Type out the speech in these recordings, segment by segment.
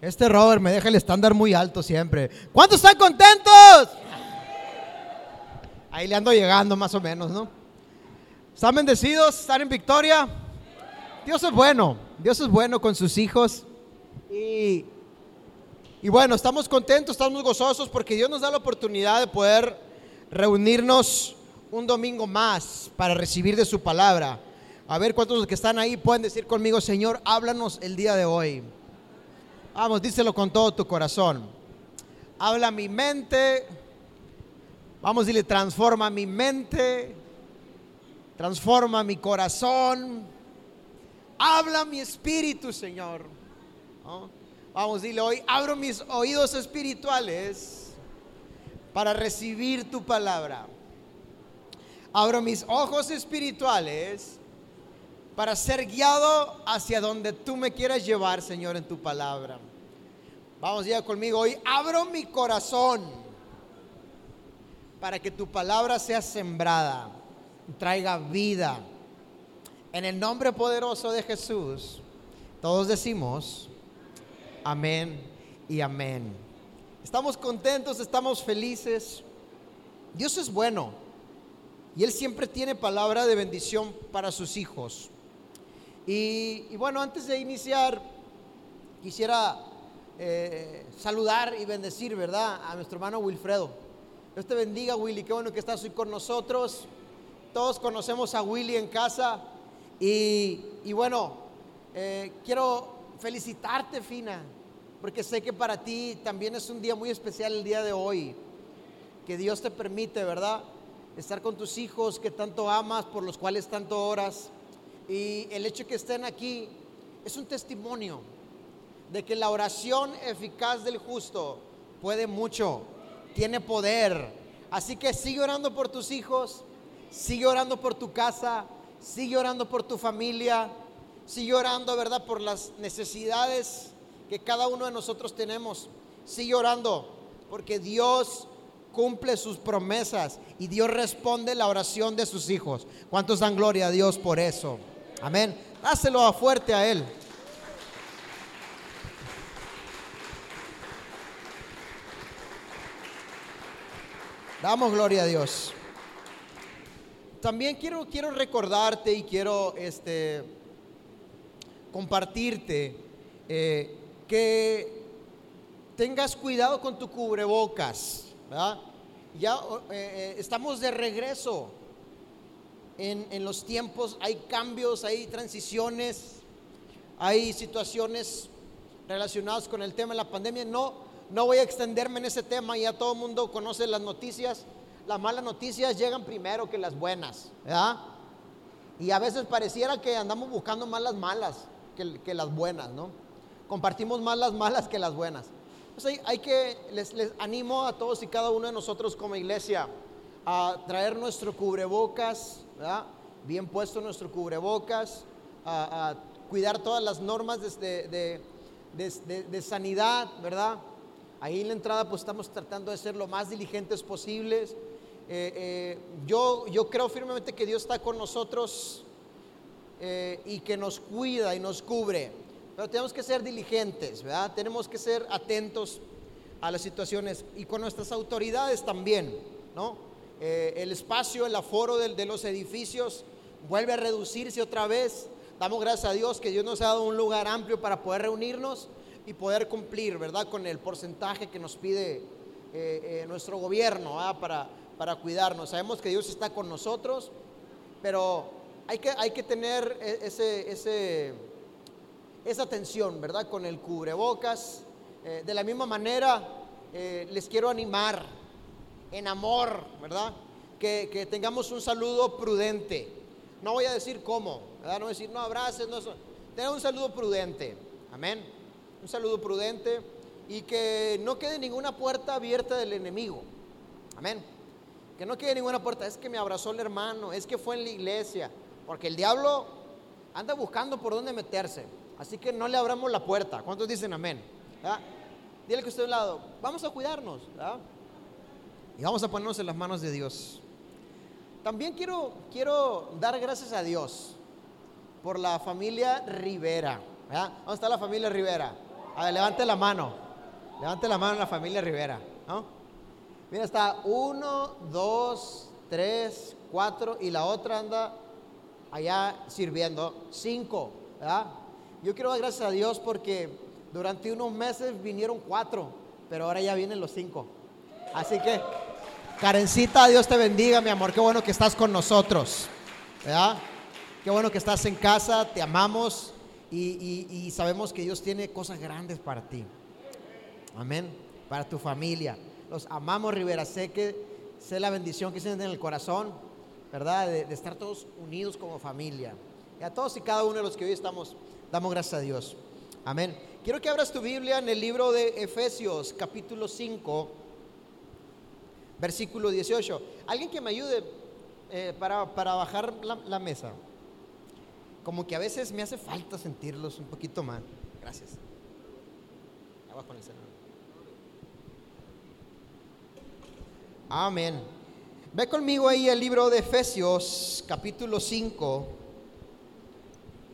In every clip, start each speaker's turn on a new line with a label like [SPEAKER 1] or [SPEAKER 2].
[SPEAKER 1] Este Robert me deja el estándar muy alto siempre. ¿Cuántos están contentos? Ahí le ando llegando más o menos, ¿no? ¿Están bendecidos? ¿Están en victoria? Dios es bueno, Dios es bueno con sus hijos. Y, y bueno, estamos contentos, estamos gozosos porque Dios nos da la oportunidad de poder reunirnos un domingo más para recibir de su palabra. A ver cuántos que están ahí pueden decir conmigo, Señor, háblanos el día de hoy. Vamos, díselo con todo tu corazón. Habla mi mente. Vamos, dile, transforma mi mente. Transforma mi corazón. Habla mi espíritu, Señor. ¿No? Vamos, dile hoy, abro mis oídos espirituales para recibir tu palabra. Abro mis ojos espirituales para ser guiado hacia donde tú me quieras llevar, Señor, en tu palabra. Vamos ya conmigo hoy. Abro mi corazón para que tu palabra sea sembrada, traiga vida. En el nombre poderoso de Jesús, todos decimos amén y amén. Estamos contentos, estamos felices. Dios es bueno y Él siempre tiene palabra de bendición para sus hijos. Y bueno, antes de iniciar, quisiera eh, saludar y bendecir, ¿verdad? A nuestro hermano Wilfredo. Dios te bendiga, Willy. Qué bueno que estás hoy con nosotros. Todos conocemos a Willy en casa. Y, y bueno, eh, quiero felicitarte, Fina, porque sé que para ti también es un día muy especial el día de hoy. Que Dios te permite, ¿verdad? Estar con tus hijos que tanto amas, por los cuales tanto oras. Y el hecho que estén aquí es un testimonio de que la oración eficaz del justo puede mucho, tiene poder. Así que sigue orando por tus hijos, sigue orando por tu casa, sigue orando por tu familia, sigue orando, ¿verdad?, por las necesidades que cada uno de nosotros tenemos. Sigue orando porque Dios cumple sus promesas y Dios responde la oración de sus hijos. ¿Cuántos dan gloria a Dios por eso? Amén. Dáselo fuerte a Él. Damos gloria a Dios. También quiero, quiero recordarte y quiero este, compartirte eh, que tengas cuidado con tu cubrebocas. ¿verdad? Ya eh, eh, estamos de regreso en, en los tiempos, hay cambios, hay transiciones, hay situaciones relacionadas con el tema de la pandemia. No, no voy a extenderme en ese tema, ya todo el mundo conoce las noticias. Las malas noticias llegan primero que las buenas, ¿verdad? Y a veces pareciera que andamos buscando más las malas que, que las buenas, ¿no? Compartimos más las malas que las buenas. Pues hay, que, les, animo a todos y cada uno de nosotros como iglesia a traer nuestro cubrebocas, ¿verdad? Bien puesto nuestro cubrebocas, a, cuidar todas las normas de, de, de sanidad, ¿verdad? Ahí en la entrada pues estamos tratando de ser lo más diligentes posibles. Eh, eh, yo, yo creo firmemente que Dios está con nosotros eh, y que nos cuida y nos cubre. Pero tenemos que ser diligentes, ¿verdad? Tenemos que ser atentos a las situaciones y con nuestras autoridades también, ¿no? el espacio, el aforo de, de los edificios vuelve a reducirse otra vez. Damos gracias a Dios que Dios nos ha dado un lugar amplio para poder reunirnos y poder cumplir, ¿verdad? Con el porcentaje que nos pide eh, eh, nuestro gobierno para, para cuidarnos. Sabemos que Dios está con nosotros, pero hay que, hay que tener e- ese, ese, esa atención, ¿verdad? Con el cubrebocas. Eh, de la misma manera, les quiero animar en amor, ¿verdad? Que, que tengamos un saludo prudente. No voy a decir cómo, ¿verdad? No voy a decir, no abraces, no. Tener un saludo prudente. Amén un saludo prudente y que no quede ninguna puerta abierta del enemigo. Amén. Que no quede ninguna puerta. Es que me abrazó el hermano, es que fue en la iglesia. Porque el diablo anda buscando por dónde meterse. Así que no le abramos la puerta. ¿Cuántos dicen amén? ¿verdad? Dile que a un lado. Vamos a cuidarnos. ¿verdad? Y vamos a ponernos en las manos de Dios. También quiero, quiero dar gracias a Dios por la familia Rivera. ¿verdad? ¿Dónde está la familia Rivera? A ver, levante la mano. Levante la mano la familia Rivera. ¿no? Mira, está uno, dos, tres, cuatro y la otra anda allá sirviendo. Cinco, ¿verdad? Yo quiero dar gracias a Dios porque durante unos meses vinieron cuatro, pero ahora ya vienen los cinco. Así que, Karencita, Dios te bendiga, mi amor. Qué bueno que estás con nosotros. ¿verdad? Qué bueno que estás en casa, te amamos y, sabemos que Dios tiene cosas grandes para ti. Amén. Para tu familia. Los amamos, Rivera. Sé que sé la bendición que sienten en el corazón, ¿verdad? De, estar todos unidos como familia. Y a todos y cada uno de los que hoy estamos, damos gracias a Dios. Amén. Quiero que abras tu Biblia en el libro de Efesios, capítulo 5, versículo 18. Alguien que me ayude eh, para, bajar la mesa como que a veces me hace falta sentirlos un poquito más. Gracias. Abajo el Amén. Ve conmigo ahí el libro de Efesios, capítulo 5,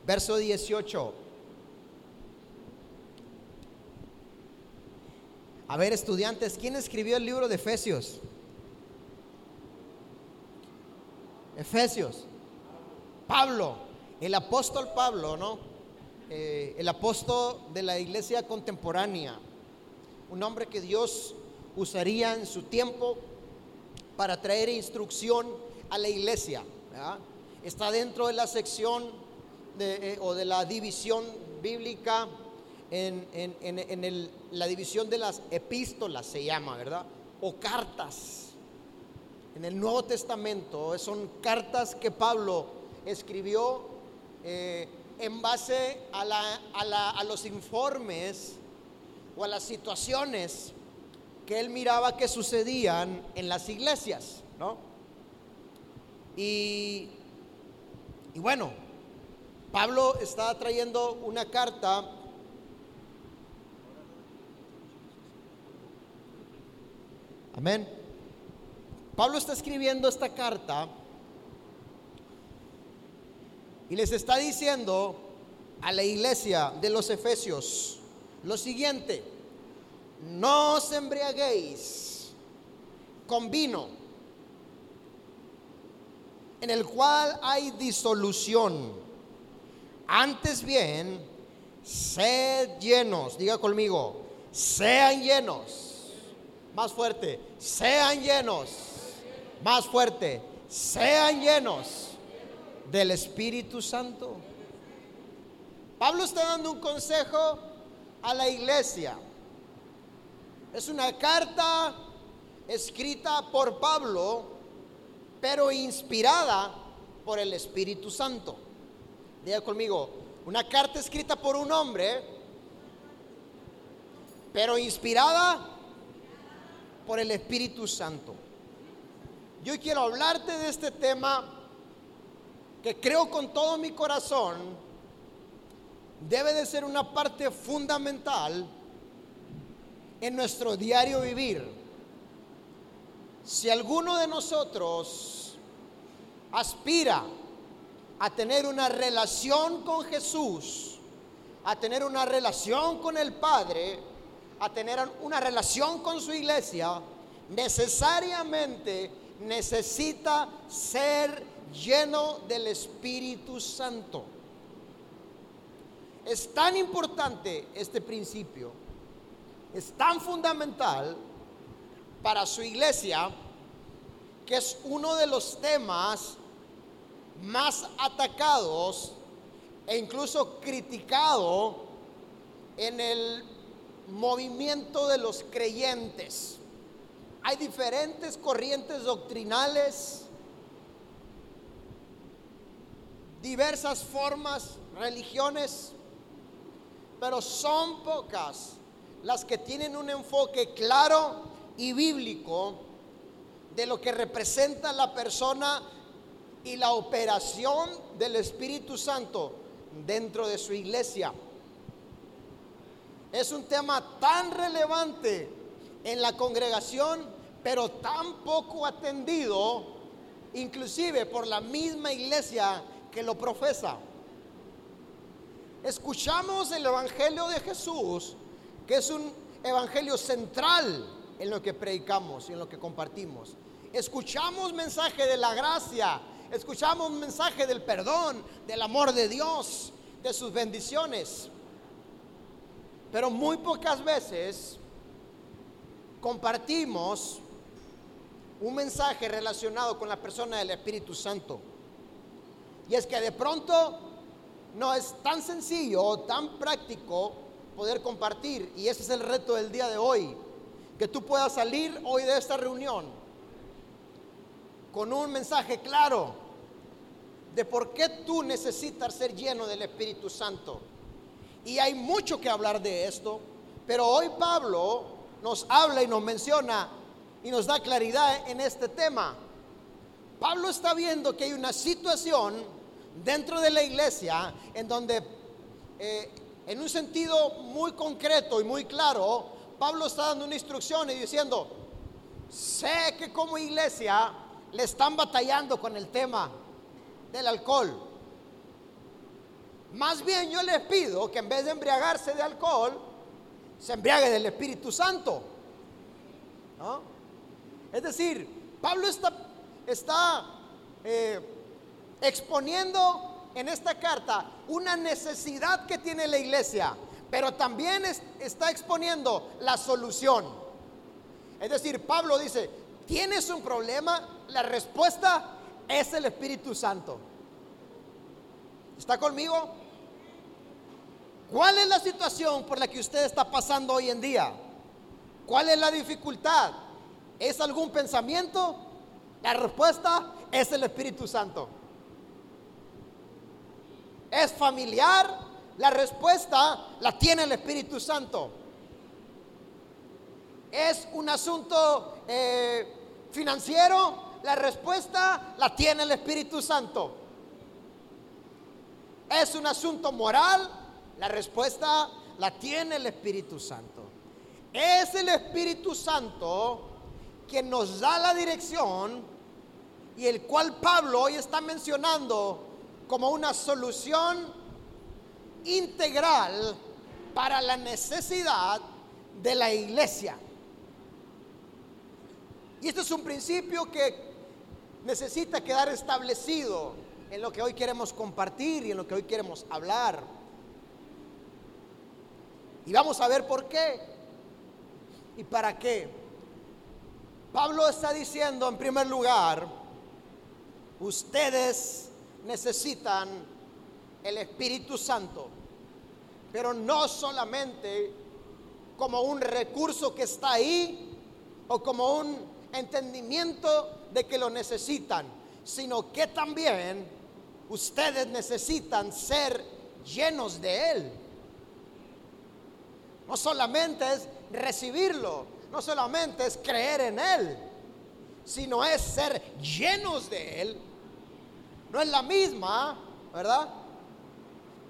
[SPEAKER 1] verso 18. A ver, estudiantes, ¿quién escribió el libro de Efesios? Efesios. Pablo. El apóstol Pablo, ¿no? Eh, el apóstol de la iglesia contemporánea, un hombre que Dios usaría en su tiempo para traer instrucción a la iglesia. Está dentro de la sección de, eh, o de la división bíblica en, la división de las epístolas, se llama, ¿verdad? O cartas. En el Nuevo Testamento son cartas que Pablo escribió eh, en base a, los informes o a las situaciones que él miraba que sucedían en las iglesias, ¿no? Y, y bueno, Pablo está trayendo una carta Amén. Pablo está escribiendo esta carta y les está diciendo a la iglesia de los Efesios lo siguiente, no os embriaguéis con vino, en el cual hay disolución. Antes bien, sed llenos, diga conmigo, sean llenos. Más fuerte, sean llenos. Más fuerte, sean llenos del Espíritu Santo. Pablo está dando un consejo a la iglesia. Es una carta escrita por Pablo, pero inspirada por el Espíritu Santo. Diga conmigo, una carta escrita por un hombre, pero inspirada por el Espíritu Santo. Yo quiero hablarte de este tema que creo con todo mi corazón debe de ser una parte fundamental en nuestro diario vivir. Si alguno de nosotros aspira a tener una relación con Jesús, a tener una relación con el Padre, a tener una relación con su iglesia, necesariamente necesita ser lleno del Espíritu Santo. Es tan importante este principio, es tan fundamental para su iglesia, que es uno de los temas más atacados e incluso criticado en el movimiento de los creyentes. Hay diferentes corrientes doctrinales, diversas formas, religiones, pero son pocas las que tienen un enfoque claro y bíblico de lo que representa la persona y la operación del Espíritu Santo dentro de su iglesia. Es un tema tan relevante en la congregación, pero tan poco atendido, inclusive por la misma iglesia que lo profesa. Escuchamos el Evangelio de Jesús que es un evangelio central en lo que predicamos y en lo que compartimos. Escuchamos mensaje de la gracia, escuchamos mensaje del perdón, del amor de Dios, de sus bendiciones. Pero muy pocas veces compartimos un mensaje relacionado con la persona del Espíritu Santo. Y es que de pronto no es tan sencillo o tan práctico poder compartir. Y ese es el reto del día de hoy. Que tú puedas salir hoy de esta reunión con un mensaje claro de por qué tú necesitas ser lleno del Espíritu Santo. Y hay mucho que hablar de esto, pero hoy Pablo nos habla y nos menciona y nos da claridad en este tema. Pablo está viendo que hay una situación dentro de la iglesia en donde, eh, en un sentido muy concreto y muy claro, Pablo está dando una instrucción y diciendo, sé que como iglesia le están batallando con el tema del alcohol. Más bien yo les pido que en vez de embriagarse de alcohol, se embriague del Espíritu Santo. Es decir, Pablo está, está eh, exponiendo en esta carta una necesidad que tiene la iglesia, pero también está exponiendo la solución. Es decir, Pablo dice, ¿tienes un problema? La respuesta es el Espíritu Santo. ¿Está conmigo? ¿Cuál es la situación por la que usted está pasando hoy en día? ¿Cuál es la dificultad? ¿Es algún pensamiento? La respuesta es el Espíritu Santo. ¿Es familiar? La respuesta la tiene el Espíritu Santo. ¿Es un asunto eh, financiero? La respuesta la tiene el Espíritu Santo. ¿Es un asunto moral? La respuesta la tiene el Espíritu Santo. Es el Espíritu Santo quien nos da la dirección y el cual Pablo hoy está mencionando como una solución integral para la necesidad de la iglesia. Y este es un principio que necesita quedar establecido en lo que hoy queremos compartir y en lo que hoy queremos hablar. Y vamos a ver por qué y para qué. Pablo está diciendo en primer lugar, ustedes necesitan el Espíritu Santo, pero no solamente como un recurso que está ahí o como un entendimiento de que lo necesitan, sino que también ustedes necesitan ser llenos de Él. No solamente es recibirlo, no solamente es creer en Él, sino es ser llenos de Él. No es la misma, ¿verdad?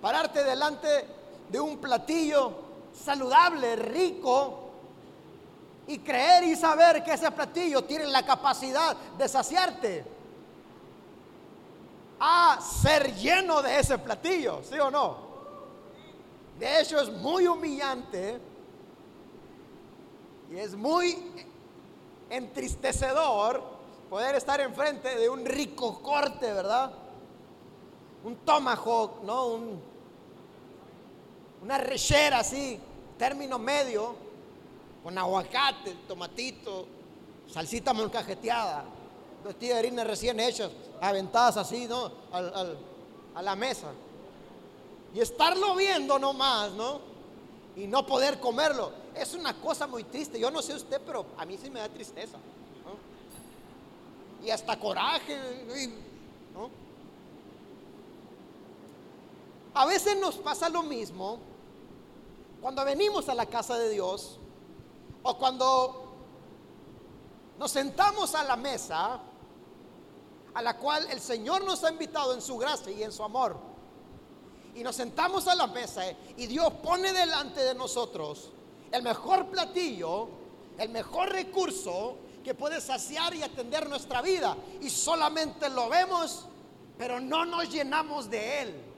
[SPEAKER 1] Pararte delante de un platillo saludable, rico, y creer y saber que ese platillo tiene la capacidad de saciarte. A ser lleno de ese platillo, ¿sí o no? De hecho es muy humillante y es muy entristecedor poder estar enfrente de un rico corte, ¿verdad? Un tomahawk, ¿no? Un, una rechera así, término medio con aguacate, tomatito, salsita molcajeteada, de harina recién hechas, aventadas así, ¿no? a la mesa. Y estarlo viendo nomás, ¿no? Y no poder comerlo. Es una cosa muy triste. Yo no sé usted, pero a mí sí me da tristeza. Y hasta coraje. ¿no? A veces nos pasa lo mismo cuando venimos a la casa de Dios o cuando nos sentamos a la mesa a la cual el Señor nos ha invitado en su gracia y en su amor. Y nos sentamos a la mesa y Dios pone delante de nosotros el mejor platillo, el mejor recurso que puede saciar y atender nuestra vida. Y solamente lo vemos, pero no nos llenamos de Él.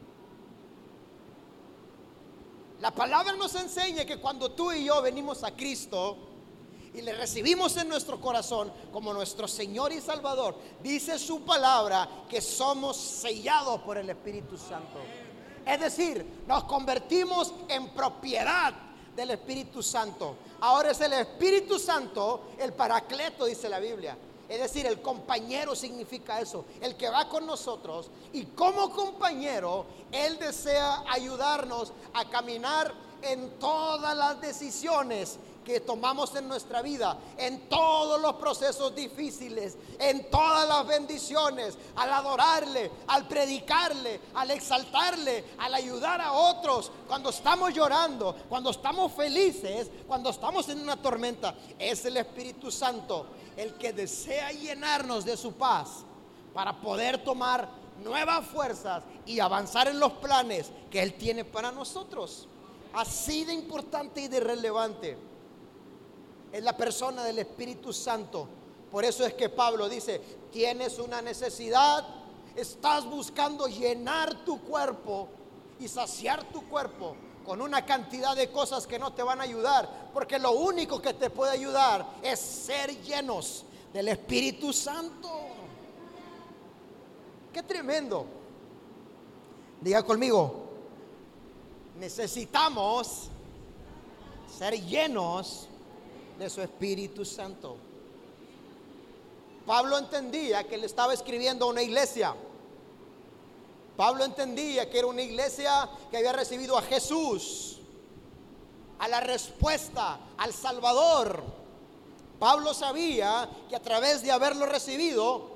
[SPEAKER 1] La palabra nos enseña que cuando tú y yo venimos a Cristo y le recibimos en nuestro corazón como nuestro Señor y Salvador, dice su palabra que somos sellados por el Espíritu Santo. Es decir, nos convertimos en propiedad del Espíritu Santo. Ahora es el Espíritu Santo el paracleto, dice la Biblia. Es decir, el compañero significa eso, el que va con nosotros. Y como compañero, Él desea ayudarnos a caminar en todas las decisiones que tomamos en nuestra vida, en todos los procesos difíciles, en todas las bendiciones, al adorarle, al predicarle, al exaltarle, al ayudar a otros, cuando estamos llorando, cuando estamos felices, cuando estamos en una tormenta, es el Espíritu Santo el que desea llenarnos de su paz para poder tomar nuevas fuerzas y avanzar en los planes que Él tiene para nosotros. Así de importante y de relevante es la persona del Espíritu Santo. Por eso es que Pablo dice, tienes una necesidad, estás buscando llenar tu cuerpo y saciar tu cuerpo con una cantidad de cosas que no te van a ayudar, porque lo único que te puede ayudar es ser llenos del Espíritu Santo. Qué tremendo. Diga conmigo, necesitamos ser llenos de su Espíritu Santo. Pablo entendía que le estaba escribiendo a una iglesia. Pablo entendía que era una iglesia que había recibido a Jesús, a la respuesta, al Salvador. Pablo sabía que a través de haberlo recibido,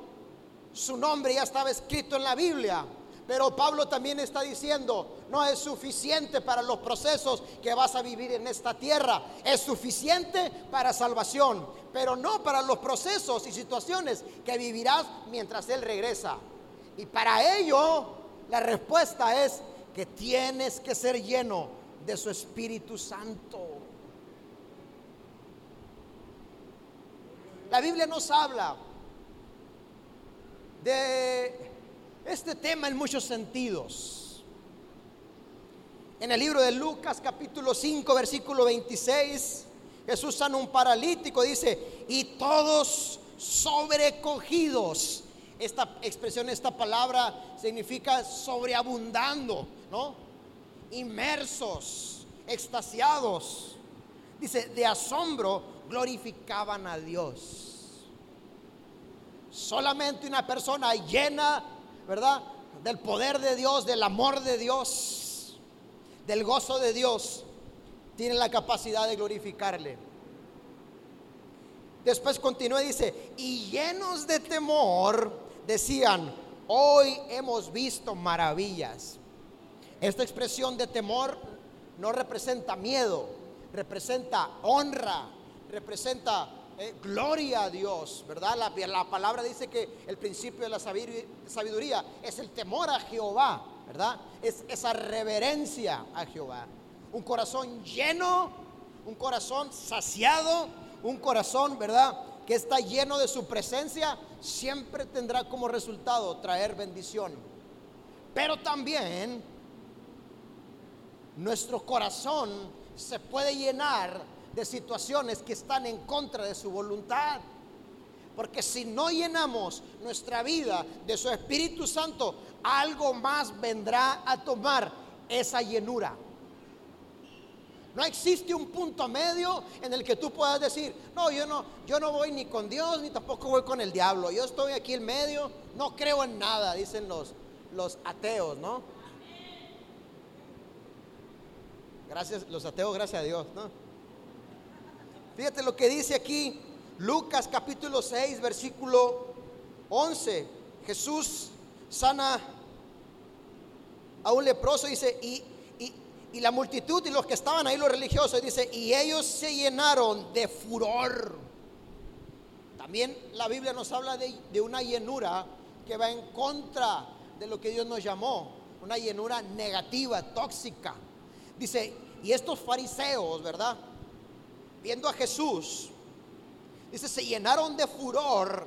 [SPEAKER 1] su nombre ya estaba escrito en la Biblia. Pero Pablo también está diciendo, no es suficiente para los procesos que vas a vivir en esta tierra. Es suficiente para salvación, pero no para los procesos y situaciones que vivirás mientras Él regresa. Y para ello, la respuesta es que tienes que ser lleno de su Espíritu Santo. La Biblia nos habla de este tema en muchos sentidos. En el libro de Lucas capítulo 5 versículo 26, Jesús sana un paralítico, dice, y todos sobrecogidos. Esta expresión, esta palabra significa sobreabundando, ¿no? Inmersos, extasiados. Dice, de asombro glorificaban a Dios. Solamente una persona llena ¿verdad? Del poder de Dios, del amor de Dios, del gozo de Dios, tiene la capacidad de glorificarle. Después continúa y dice, y llenos de temor, decían, hoy hemos visto maravillas. Esta expresión de temor no representa miedo, representa honra, representa eh, gloria a Dios, ¿verdad? La, la, palabra dice que el principio de la sabiduría es el temor a Jehová, ¿verdad? Es esa reverencia a Jehová. Un corazón lleno, un corazón saciado, un corazón, ¿verdad? Que está lleno de su presencia, siempre tendrá como resultado traer bendición. Pero también nuestro corazón se puede llenar de situaciones que están en contra de su voluntad. Porque si no llenamos nuestra vida de su Espíritu Santo, algo más vendrá a tomar esa llenura. No existe un punto medio en el que tú puedas decir, no, yo no, yo no voy ni con Dios ni tampoco voy con el diablo. Yo estoy aquí en medio, no creo en nada, dicen los, los ateos, ¿no? Gracias, los ateos, gracias a Dios, ¿no? Fíjate lo que dice aquí Lucas capítulo 6, versículo 11. Jesús sana a un leproso, dice, y, y, la multitud y los que estaban ahí, los religiosos, dice, y ellos se llenaron de furor. También la Biblia nos habla de, de una llenura que va en contra de lo que Dios nos llamó, una llenura negativa, tóxica. Dice, y estos fariseos, ¿verdad? viendo a Jesús, dice, se llenaron de furor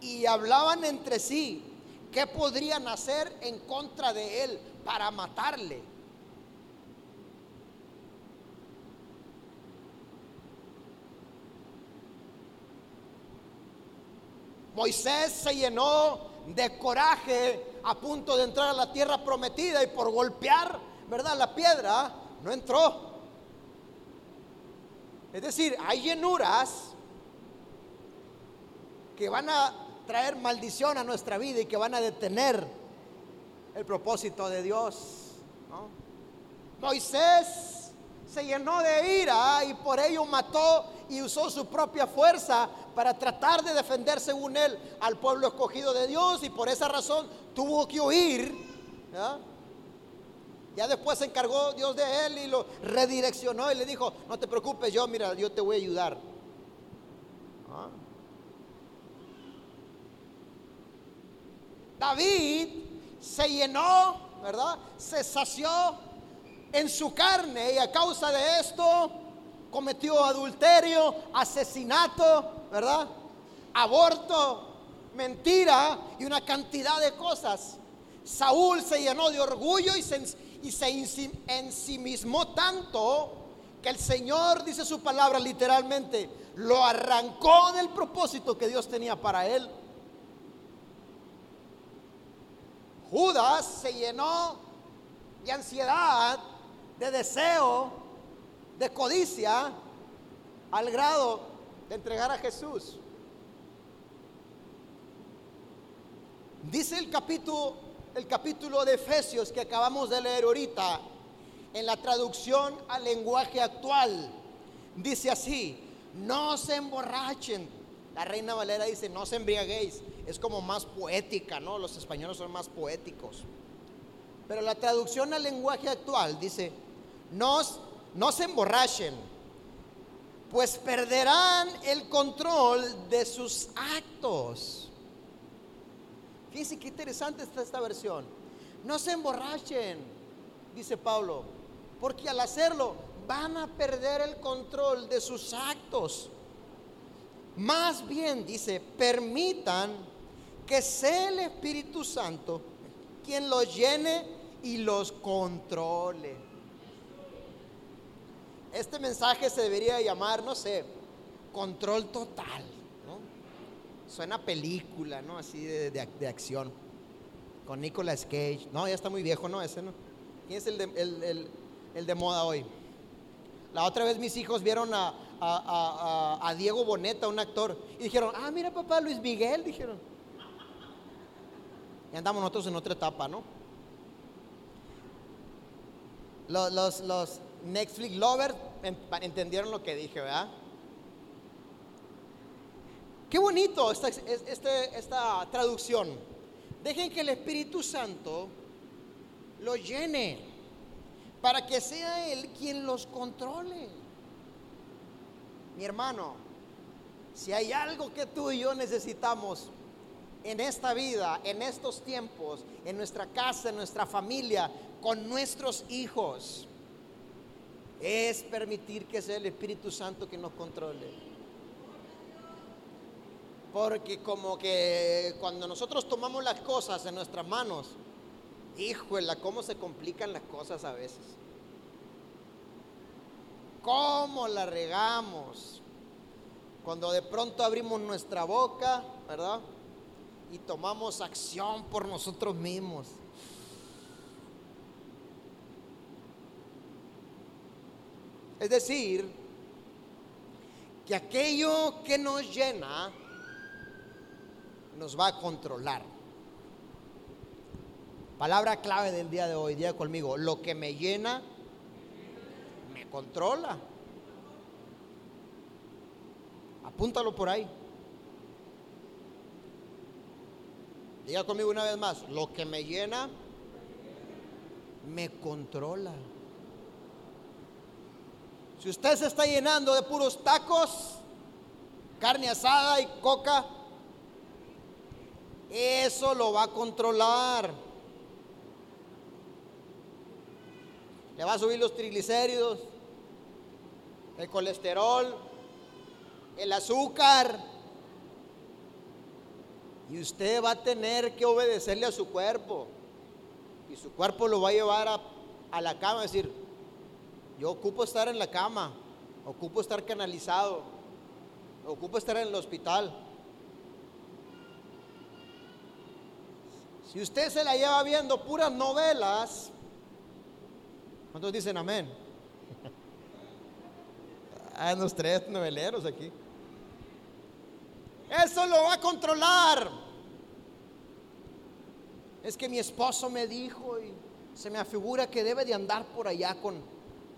[SPEAKER 1] y hablaban entre sí qué podrían hacer en contra de él para matarle. Moisés se llenó de coraje a punto de entrar a la tierra prometida y por golpear, ¿verdad? La piedra no entró. Es decir, hay llenuras que van a traer maldición a nuestra vida y que van a detener el propósito de Dios. Moisés se llenó de ira y por ello mató y usó su propia fuerza para tratar de defender según él al pueblo escogido de Dios y por esa razón tuvo que huir. Ya después se encargó Dios de él y lo redireccionó y le dijo, no te preocupes, yo mira, yo te voy a ayudar. ¿Ah? David se llenó, ¿verdad? Se sació en su carne y a causa de esto cometió adulterio, asesinato, ¿verdad? Aborto, mentira y una cantidad de cosas. Saúl se llenó de orgullo y se, y se ensimismó tanto que el Señor, dice su palabra literalmente, lo arrancó del propósito que Dios tenía para él. Judas se llenó de ansiedad, de deseo, de codicia, al grado de entregar a Jesús. Dice el capítulo el capítulo de Efesios que acabamos de leer ahorita, en la traducción al lenguaje actual, dice así, no se emborrachen. La reina Valera dice, no se embriaguéis. Es como más poética, ¿no? Los españoles son más poéticos. Pero la traducción al lenguaje actual dice, no, no se emborrachen, pues perderán el control de sus actos. Fíjense qué interesante está esta versión. No se emborrachen, dice Pablo, porque al hacerlo van a perder el control de sus actos. Más bien, dice, permitan que sea el Espíritu Santo quien los llene y los controle. Este mensaje se debería llamar, no sé, control total. Suena película, ¿no? Así de, acción. Con Nicolas Cage. No, ya está muy viejo, ¿no? Ese, ¿no? ¿Quién es el de, el, de moda hoy? La otra vez mis hijos vieron a, a, Diego Boneta, un actor, y dijeron, ah, mira papá, Luis Miguel, dijeron. Y andamos nosotros en otra etapa, ¿no? Los, los, los Netflix lovers entendieron lo que dije, ¿verdad? Qué bonito esta, este, esta traducción. Dejen que el Espíritu Santo lo llene para que sea Él quien los controle. Mi hermano, si hay algo que tú y yo necesitamos en esta vida, en estos tiempos, en nuestra casa, en nuestra familia, con nuestros hijos, es permitir que sea el Espíritu Santo que nos controle. Porque como que cuando nosotros tomamos las cosas en nuestras manos, híjole, cómo se complican las cosas a veces. ¿Cómo la regamos? Cuando de pronto abrimos nuestra boca, ¿verdad? Y tomamos acción por nosotros mismos. Es decir, que aquello que nos llena nos va a controlar. Palabra clave del día de hoy, día conmigo, lo que me llena, me controla. Apúntalo por ahí. Diga conmigo una vez más, lo que me llena, me controla. Si usted se está llenando de puros tacos, carne asada y coca, eso lo va a controlar. Le va a subir los triglicéridos, el colesterol, el azúcar. Y usted va a tener que obedecerle a su cuerpo. Y su cuerpo lo va a llevar a, la cama, decir, yo ocupo estar en la cama, ocupo estar canalizado, ocupo estar en el hospital. Si usted se la lleva viendo puras novelas, ¿cuántos dicen amén? Hay unos tres noveleros aquí. Eso lo va a controlar. Es que mi esposo me dijo y se me afigura que debe de andar por allá con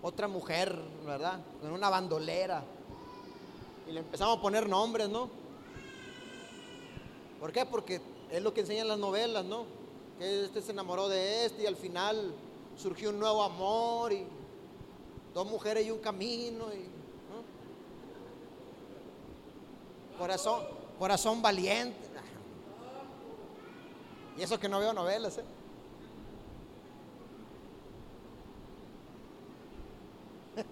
[SPEAKER 1] otra mujer, ¿verdad? Con una bandolera. Y le empezamos a poner nombres, ¿no? ¿Por qué? Porque es lo que enseñan las novelas, ¿no? Que este se enamoró de este y al final surgió un nuevo amor y dos mujeres y un camino y corazón, corazón valiente. Y eso que no veo novelas, ¿eh?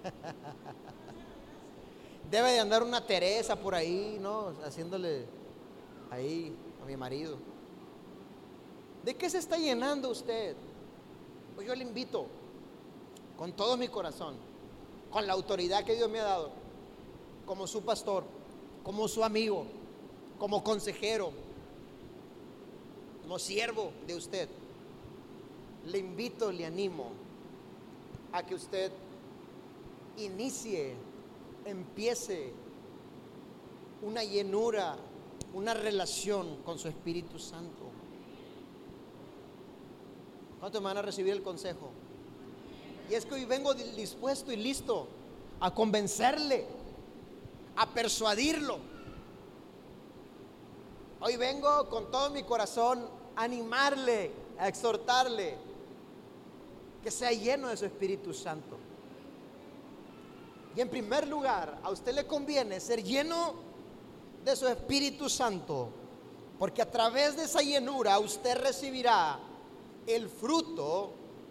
[SPEAKER 1] Debe de andar una Teresa por ahí, ¿no? Haciéndole ahí a mi marido. ¿De qué se está llenando usted? Pues yo le invito con todo mi corazón, con la autoridad que Dios me ha dado, como su pastor, como su amigo, como consejero, como siervo de usted. Le invito, le animo a que usted inicie, empiece una llenura, una relación con su Espíritu Santo. ¿Cuántos me van a recibir el consejo? Y es que hoy vengo dispuesto y listo a convencerle, a persuadirlo. Hoy vengo con todo mi corazón a animarle, a exhortarle, que sea lleno de su Espíritu Santo. Y en primer lugar, a usted le conviene ser lleno de su Espíritu Santo, porque a través de esa llenura usted recibirá el fruto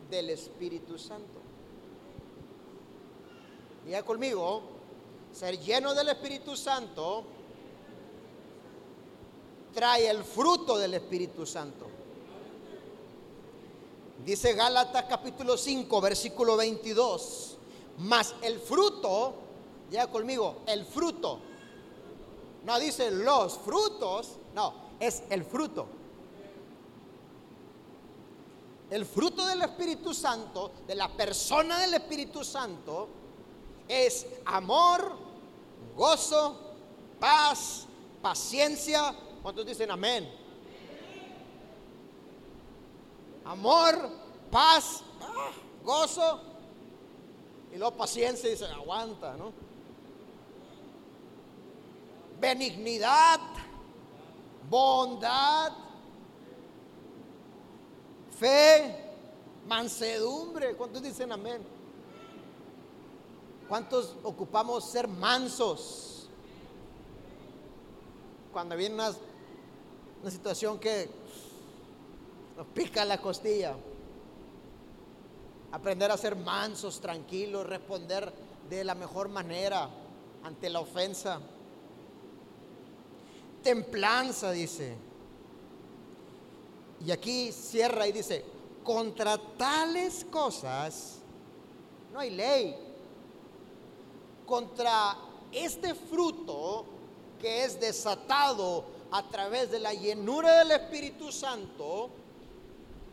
[SPEAKER 1] del Espíritu Santo. Diga conmigo, ser lleno del Espíritu Santo trae el fruto del Espíritu Santo. Dice Gálatas capítulo 5, versículo 22. Más el fruto, ya conmigo, el fruto. No dice los frutos, no, es el fruto. El fruto del Espíritu Santo, de la persona del Espíritu Santo, es amor, gozo, paz, paciencia. ¿Cuántos dicen amén? Amor, paz, gozo, y luego paciencia se aguanta, ¿no? Benignidad, bondad, fe, mansedumbre. ¿Cuántos dicen amén? ¿Cuántos ocupamos ser mansos? Cuando viene una, una situación que nos pica la costilla aprender a ser mansos, tranquilos, responder de la mejor manera ante la ofensa. Templanza, dice. Y aquí cierra y dice, contra tales cosas no hay ley. Contra este fruto que es desatado a través de la llenura del Espíritu Santo,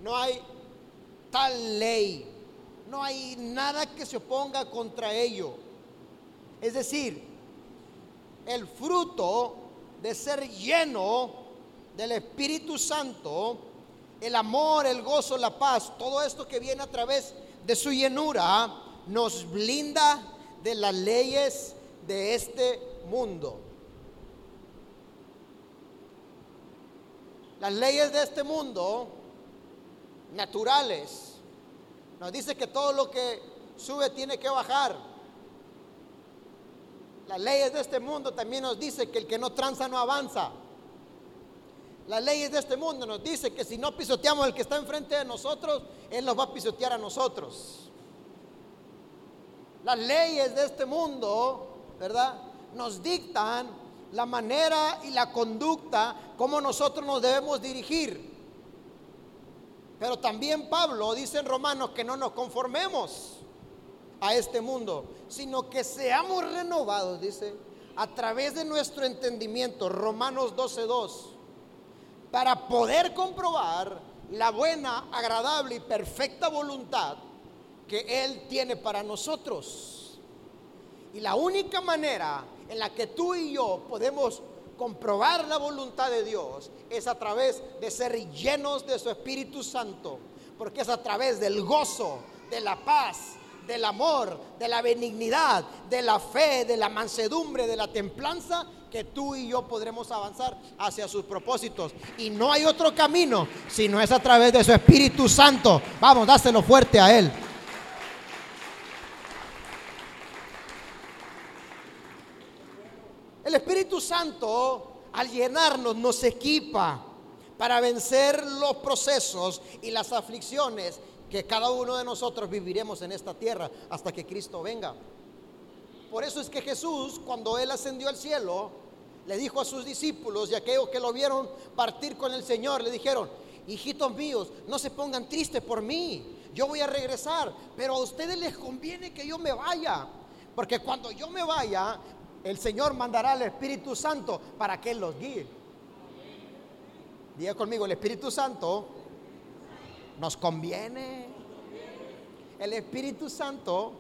[SPEAKER 1] no hay tal ley no hay nada que se oponga contra ello. Es decir, el fruto de ser lleno del Espíritu Santo, el amor, el gozo, la paz, todo esto que viene a través de su llenura, nos blinda de las leyes de este mundo. Las leyes de este mundo, naturales, nos dice que todo lo que sube tiene que bajar. Las leyes de este mundo también nos dice que el que no tranza no avanza. Las leyes de este mundo nos dice que si no pisoteamos al que está enfrente de nosotros, Él nos va a pisotear a nosotros. Las leyes de este mundo, ¿verdad? Nos dictan la manera y la conducta como nosotros nos debemos dirigir. Pero también Pablo dice en Romanos que no nos conformemos a este mundo, sino que seamos renovados, dice, a través de nuestro entendimiento, Romanos 12.2, para poder comprobar la buena, agradable y perfecta voluntad que Él tiene para nosotros. Y la única manera en la que tú y yo podemos comprobar la voluntad de Dios es a través de ser llenos de su Espíritu Santo, porque es a través del gozo, de la paz, del amor, de la benignidad, de la fe, de la mansedumbre, de la templanza, que tú y yo podremos avanzar hacia sus propósitos. Y no hay otro camino si no es a través de su Espíritu Santo. Vamos, dáselo fuerte a Él. El Espíritu Santo, al llenarnos, nos equipa para vencer los procesos y las aflicciones que cada uno de nosotros viviremos en esta tierra hasta que Cristo venga. Por eso es que Jesús, cuando Él ascendió al cielo, le dijo a sus discípulos y a aquellos que lo vieron partir con el Señor, le dijeron, hijitos míos, no se pongan tristes por mí, yo voy a regresar, pero a ustedes les conviene que yo me vaya, porque cuando yo me vaya, el Señor mandará al Espíritu Santo para que Él los guíe. Diga conmigo, el Espíritu Santo nos conviene. El Espíritu Santo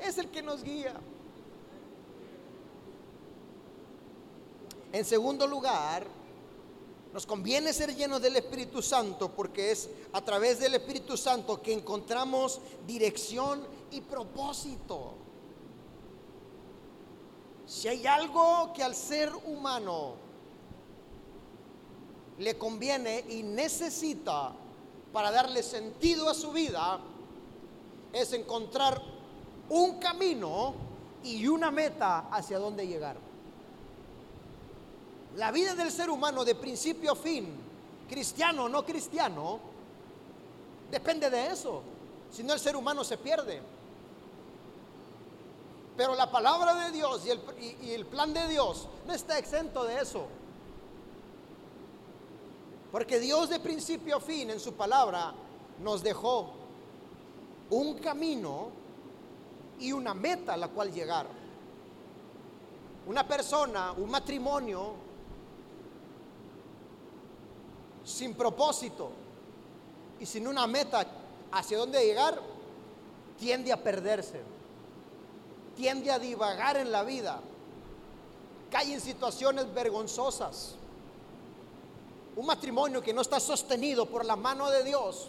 [SPEAKER 1] es el que nos guía. En segundo lugar, nos conviene ser llenos del Espíritu Santo porque es a través del Espíritu Santo que encontramos dirección y propósito. Si hay algo que al ser humano le conviene y necesita para darle sentido a su vida es encontrar un camino y una meta hacia dónde llegar. La vida del ser humano de principio a fin, cristiano o no cristiano, depende de eso. Si no el ser humano se pierde. Pero la palabra de Dios y el, y el plan de Dios no está exento de eso. Porque Dios de principio a fin en su palabra nos dejó un camino y una meta a la cual llegar. Una persona, un matrimonio sin propósito y sin una meta hacia dónde llegar, tiende a perderse, tiende a divagar en la vida, cae en situaciones vergonzosas un matrimonio que no está sostenido por la mano de Dios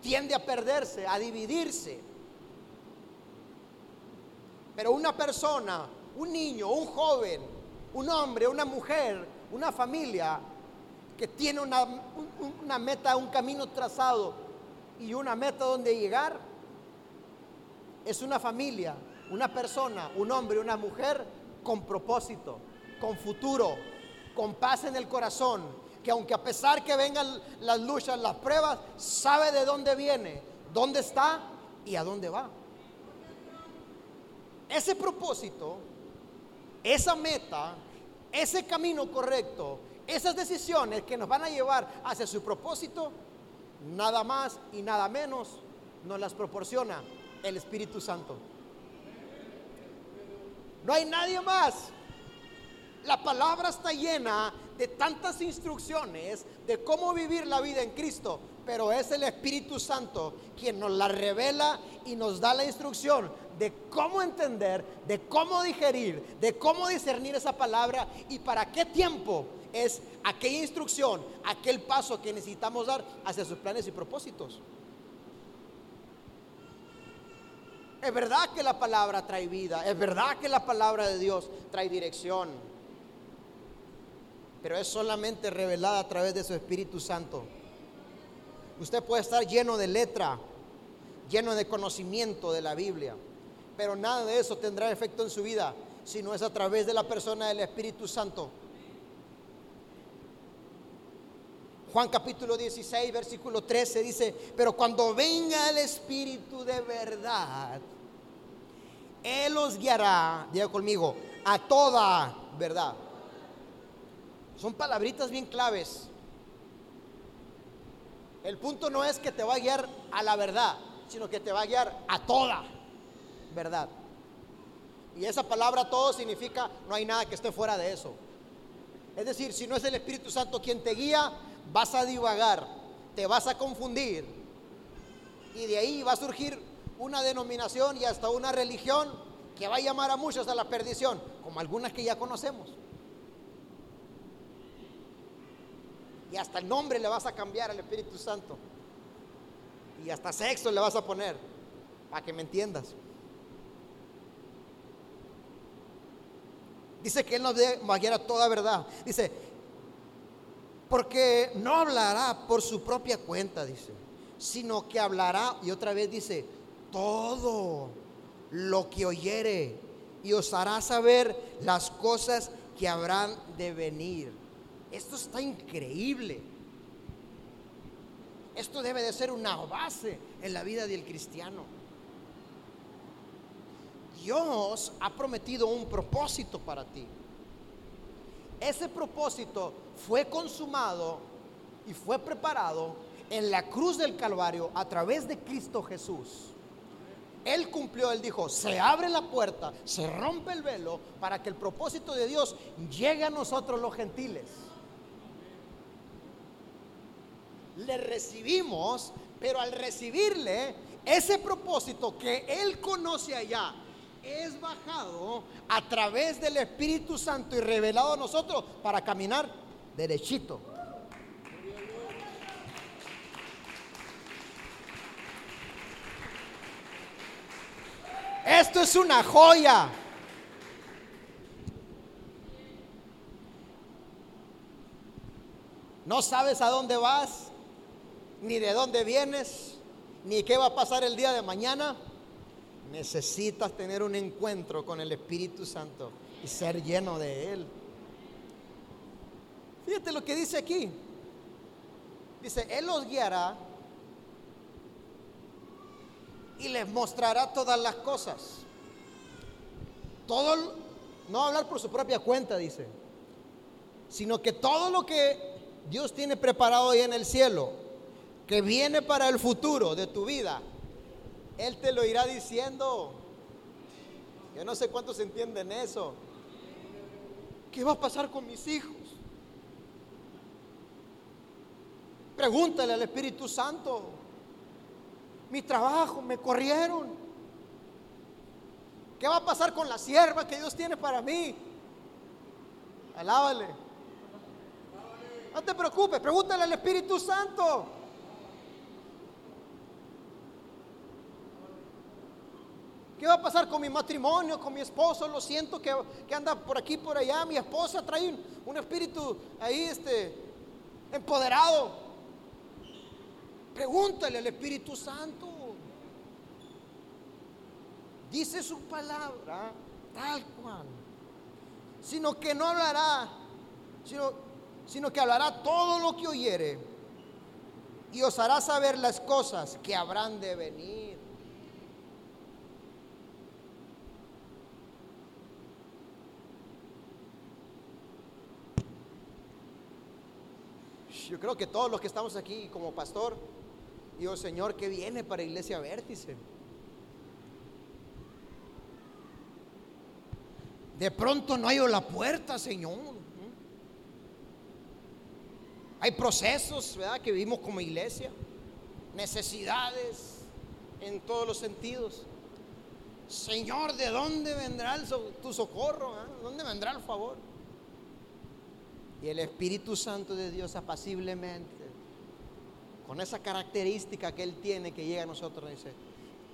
[SPEAKER 1] tiende a perderse, a dividirse. Pero una persona, un niño, un joven, un hombre, una mujer, una familia que tiene una, meta, un camino trazado y una meta donde llegar, es una familia, una persona, un hombre, una mujer con propósito, con futuro, con paz en el corazón, que aunque a pesar que vengan las luchas, las pruebas, sabe de dónde viene, dónde está y a dónde va. Ese propósito, esa meta, ese camino correcto, esas decisiones que nos van a llevar hacia su propósito, nada más y nada menos nos las proporciona el Espíritu Santo. No hay nadie más. La palabra está llena de tantas instrucciones de cómo vivir la vida en Cristo, pero es el Espíritu Santo quien nos la revela y nos da la instrucción de cómo entender, de cómo digerir, de cómo discernir esa palabra y para qué tiempo es aquella instrucción, aquel paso que necesitamos dar hacia sus planes y propósitos. Es verdad que la palabra trae vida, es verdad que la palabra de Dios trae dirección pero es solamente revelada a través de su Espíritu Santo. Usted puede estar lleno de letra, lleno de conocimiento de la Biblia, pero nada de eso tendrá efecto en su vida si no es a través de la persona del Espíritu Santo. Juan capítulo 16, versículo 13 dice, pero cuando venga el Espíritu de verdad, Él os guiará, diga conmigo, a toda verdad. Son palabritas bien claves. El punto no es que te va a guiar a la verdad, sino que te va a guiar a toda verdad. Y esa palabra todo significa no hay nada que esté fuera de eso. Es decir, si no es el Espíritu Santo quien te guía, vas a divagar, te vas a confundir y de ahí va a surgir una denominación y hasta una religión que va a llamar a muchos a la perdición, como algunas que ya conocemos. Y hasta el nombre le vas a cambiar al Espíritu Santo. Y hasta sexo le vas a poner, para que me entiendas. Dice que Él nos debe toda verdad. Dice, porque no hablará por su propia cuenta, dice, sino que hablará, y otra vez dice, todo lo que oyere y os hará saber las cosas que habrán de venir. Esto está increíble. Esto debe de ser una base en la vida del cristiano. Dios ha prometido un propósito para ti. Ese propósito fue consumado y fue preparado en la cruz del Calvario a través de Cristo Jesús. Él cumplió, él dijo, se abre la puerta, se rompe el velo para que el propósito de Dios llegue a nosotros los gentiles. Le recibimos, pero al recibirle, ese propósito que Él conoce allá, es bajado a través del Espíritu Santo y revelado a nosotros para caminar derechito. Esto es una joya. No sabes a dónde vas, ni de dónde vienes, ni qué va a pasar el día de mañana. Necesitas tener un encuentro con el Espíritu Santo y ser lleno de Él. Fíjate lo que dice aquí. Dice, Él los guiará y les mostrará todas las cosas. Todo, no hablar por su propia cuenta, dice, sino que todo lo que Dios tiene preparado ahí en el cielo, que viene para el futuro de tu vida, él te lo irá diciendo. Yo no sé cuántos entienden eso. ¿Qué va a pasar con mis hijos? Pregúntale al Espíritu Santo. Mi trabajo, me corrieron. ¿Qué va a pasar con la sierva que Dios tiene para mí? Alábale. No te preocupes, pregúntale al Espíritu Santo. ¿Qué va a pasar con mi matrimonio, con mi esposo? Lo siento que, anda por aquí, por allá. Mi esposa trae un, espíritu ahí, este, empoderado. Pregúntale al Espíritu Santo. Dice su palabra tal cual. Sino que no hablará, sino, sino que hablará todo lo que oyere y os hará saber las cosas que habrán de venir. Yo creo que todos los que estamos aquí como pastor, digo, Señor, que viene para Iglesia Vértice? De pronto no hay la puerta, Señor. Hay procesos, ¿verdad? Que vivimos como iglesia. Necesidades en todos los sentidos. Señor, ¿de dónde vendrá tu socorro? ¿De ah? ¿Dónde vendrá el favor? Y el Espíritu Santo de Dios apaciblemente, con esa característica que Él tiene que llega a nosotros, dice,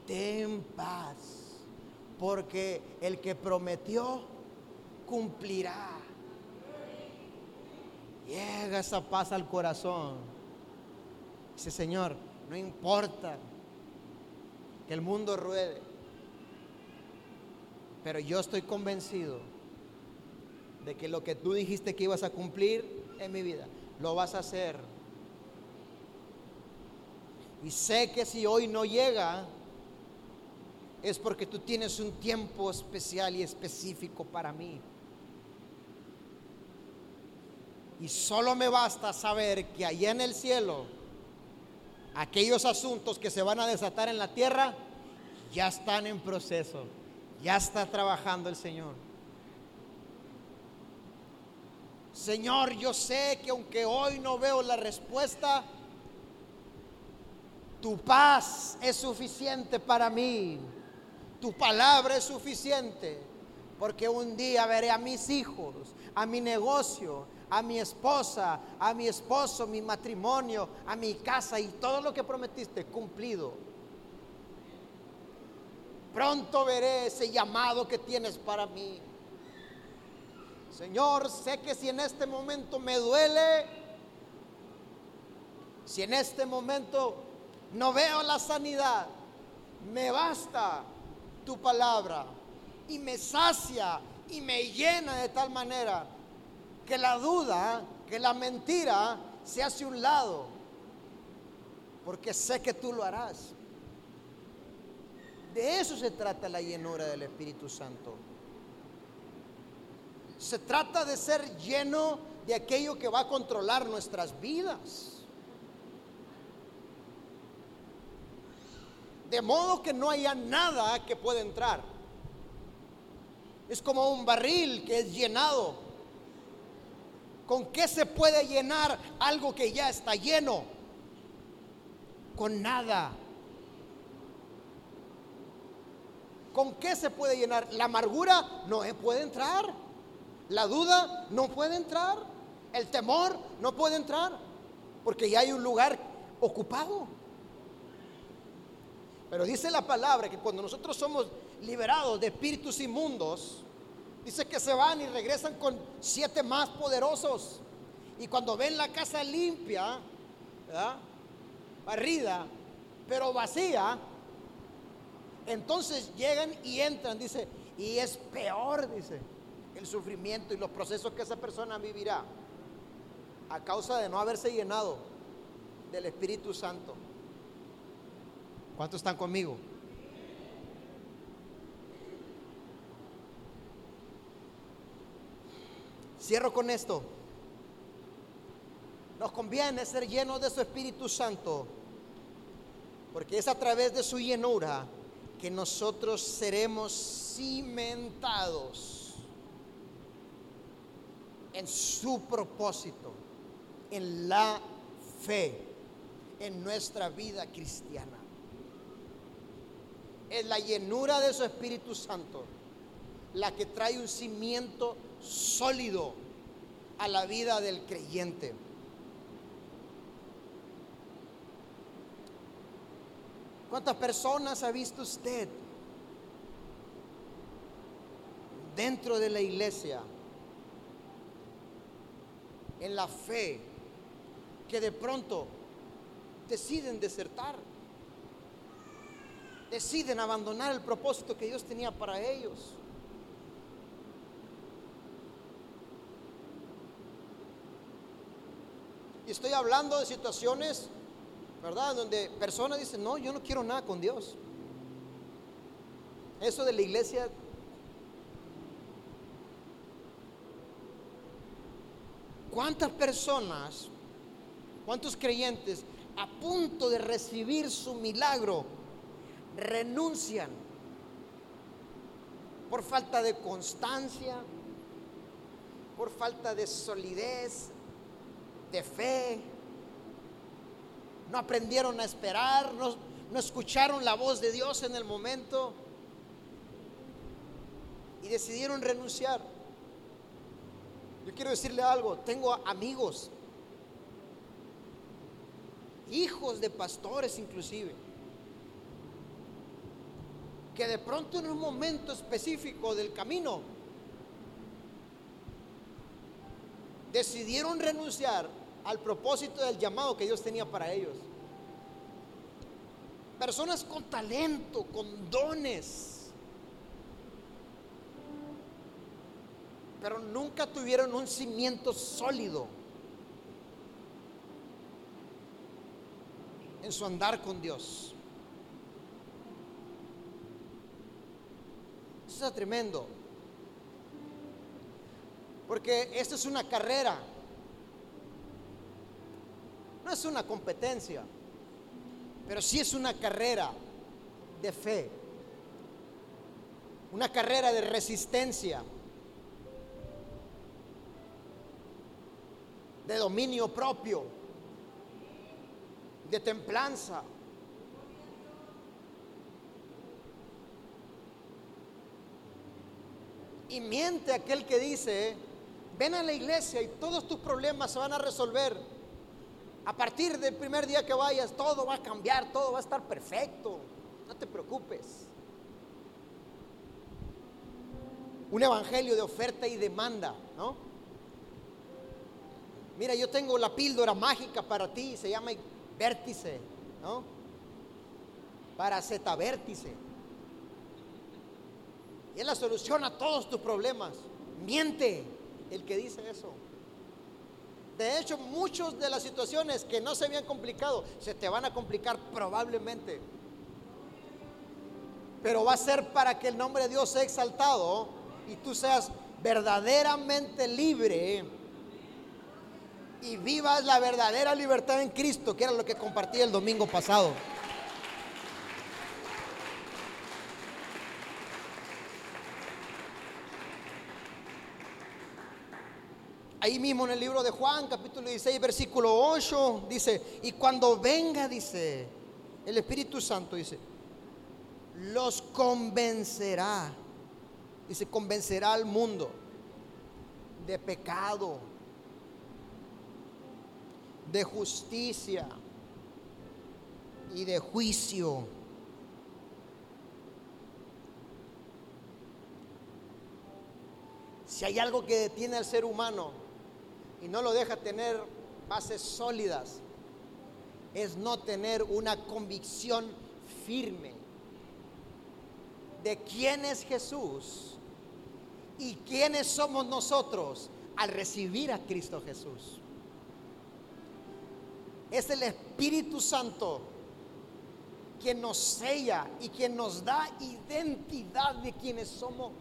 [SPEAKER 1] ten paz, porque el que prometió cumplirá. Llega esa paz al corazón. Dice, Señor, no importa que el mundo ruede, pero yo estoy convencido de que lo que tú dijiste que ibas a cumplir en mi vida, lo vas a hacer. Y sé que si hoy no llega, es porque tú tienes un tiempo especial y específico para mí. Y solo me basta saber que allá en el cielo, aquellos asuntos que se van a desatar en la tierra, ya están en proceso, ya está trabajando el Señor. Señor, yo sé que aunque hoy no veo la respuesta, Tu paz es suficiente para mí. Tu palabra es suficiente. Porque un día veré a mis hijos, a mi negocio, a mi esposa, a mi esposo, mi matrimonio, a mi casa y todo lo que prometiste cumplido. Pronto veré ese llamado que tienes para mí. Señor, sé que si en este momento me duele, si en este momento no veo la sanidad, me basta tu palabra y me sacia y me llena de tal manera que la duda, que la mentira se hace un lado, porque sé que tú lo harás. De eso se trata la llenura del Espíritu Santo. Se trata de ser lleno de aquello que va a controlar nuestras vidas. De modo que no haya nada que pueda entrar. Es como un barril que es llenado ¿Con qué se puede llenar algo que ya está lleno? Con nada. ¿Con qué se puede llenar? La amargura no puede entrar. La duda no puede entrar. El temor no puede entrar. Porque ya hay un lugar ocupado. Pero dice la palabra que cuando nosotros somos liberados de espíritus inmundos, Dice que se van y regresan con siete más poderosos. Y cuando ven la casa limpia, barrida, pero vacía, entonces llegan y entran, dice, y es peor, dice, el sufrimiento y los procesos que esa persona vivirá a causa de no haberse llenado del Espíritu Santo. ¿Cuántos están conmigo? Cierro con esto. Nos conviene ser llenos de su Espíritu Santo, porque es a través de su llenura que nosotros seremos cimentados en su propósito, en la fe, en nuestra vida cristiana. Es la llenura de su Espíritu Santo la que trae un cimiento sólido a la vida del creyente. ¿Cuántas personas ha visto usted dentro de la iglesia en la fe que de pronto deciden desertar? Deciden abandonar el propósito que Dios tenía para ellos. Y estoy hablando de situaciones, ¿verdad? Donde personas dicen, no, yo no quiero nada con Dios. Eso de la iglesia ¿Cuántas personas, cuántos creyentes a punto de recibir su milagro renuncian por falta de constancia, por falta de solidez, de fe, no aprendieron a esperar, no, escucharon la voz de Dios en el momento y decidieron renunciar. Yo quiero decirle algo, tengo amigos, hijos de pastores inclusive, que de pronto en un momento específico del camino decidieron renunciar al propósito del llamado que Dios tenía para ellos. Personas con talento, con dones, pero nunca tuvieron un cimiento sólido en su andar con Dios. Eso es tremendo. Porque esta es una carrera. No es una competencia, pero sí es una carrera de fe, una carrera de resistencia, de dominio propio, de templanza. Y miente aquel que dice, ven a la iglesia y todos tus problemas se van a resolver. A partir del primer día que vayas, todo va a cambiar, todo va a estar perfecto. No te preocupes. Un evangelio de oferta y demanda, ¿no? Mira, yo tengo la píldora mágica para ti, se llama vértice, ¿no? Para Z vértice. Y es la solución a todos tus problemas. Miente el que dice eso. De hecho, muchas de las situaciones que no se habían complicado, se te van a complicar probablemente. Pero va a ser para que el nombre de Dios sea exaltado y tú seas verdaderamente libre y vivas la verdadera libertad en Cristo, que era lo que compartí el domingo pasado. Ahí mismo en el libro de Juan, capítulo 16, versículo 8, dice, y cuando venga, dice, el Espíritu Santo, dice, los convencerá, dice, convencerá al mundo de pecado, de justicia y de juicio. Si hay algo que detiene al ser humano, y no lo deja tener bases sólidas, es no tener una convicción firme de quién es Jesús y quiénes somos nosotros al recibir a Cristo Jesús. Es el Espíritu Santo quien nos sella y quien nos da identidad de quienes somos.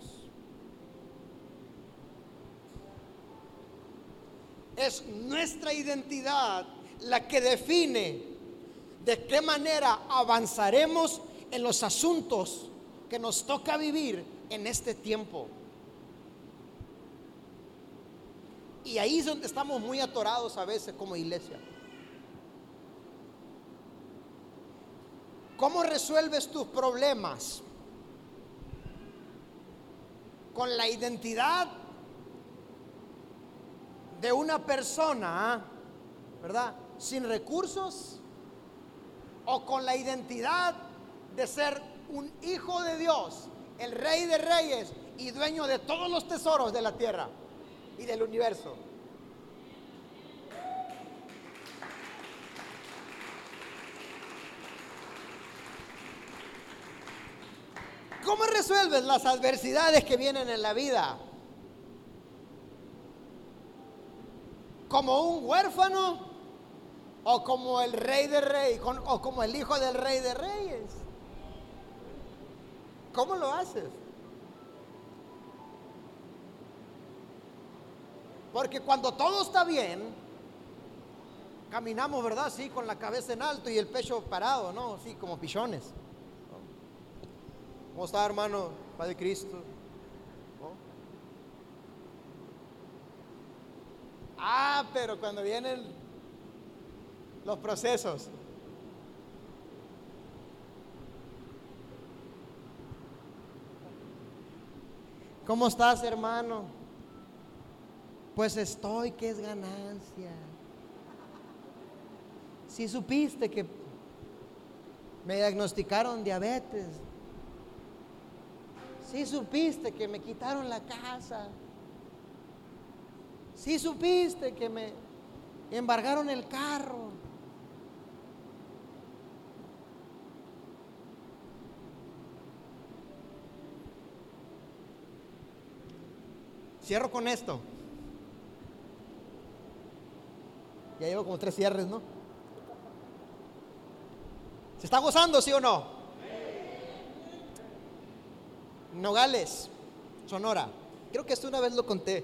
[SPEAKER 1] Es nuestra identidad la que define de qué manera avanzaremos en los asuntos que nos toca vivir en este tiempo. Y ahí es donde estamos muy atorados a veces como iglesia. ¿Cómo resuelves tus problemas? Con la identidad de una persona, ¿verdad? Sin recursos o con la identidad de ser un hijo de Dios, el rey de reyes y dueño de todos los tesoros de la tierra y del universo. ¿Cómo resuelves las adversidades que vienen en la vida? como un huérfano o como el rey de reyes o como el hijo del rey de reyes. ¿Cómo lo haces? Porque cuando todo está bien, caminamos, ¿verdad? Sí, con la cabeza en alto y el pecho parado, ¿no? Sí, como pichones. ¿Cómo está, hermano? Padre Cristo. Ah, pero cuando vienen los procesos. ¿Cómo estás, hermano? Pues estoy, que es ganancia. Si supiste que me diagnosticaron diabetes. Si supiste que me quitaron la casa. Si supiste que me embargaron el carro. Cierro con esto. Ya llevo como tres cierres, ¿no? ¿Se está gozando, sí o no? Nogales, Sonora. Creo que esto una vez lo conté.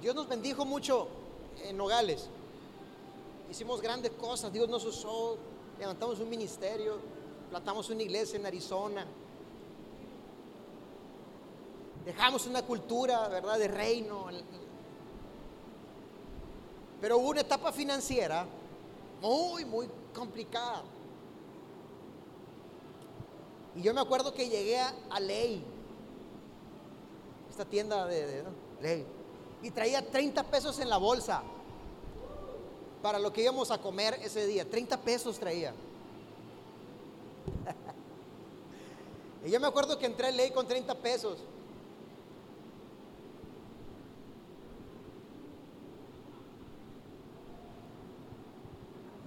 [SPEAKER 1] Dios nos bendijo mucho en Nogales. Hicimos grandes cosas, Dios nos usó, levantamos un ministerio, plantamos una iglesia en Arizona. Dejamos una cultura, ¿verdad?, de reino. Pero hubo una etapa financiera muy, muy complicada. Y yo me acuerdo que llegué a, Ley, esta tienda de, Ley, y traía 30 pesos en la bolsa para lo que íbamos a comer ese día. 30 pesos traía. y yo me acuerdo que entré a Ley con 30 pesos.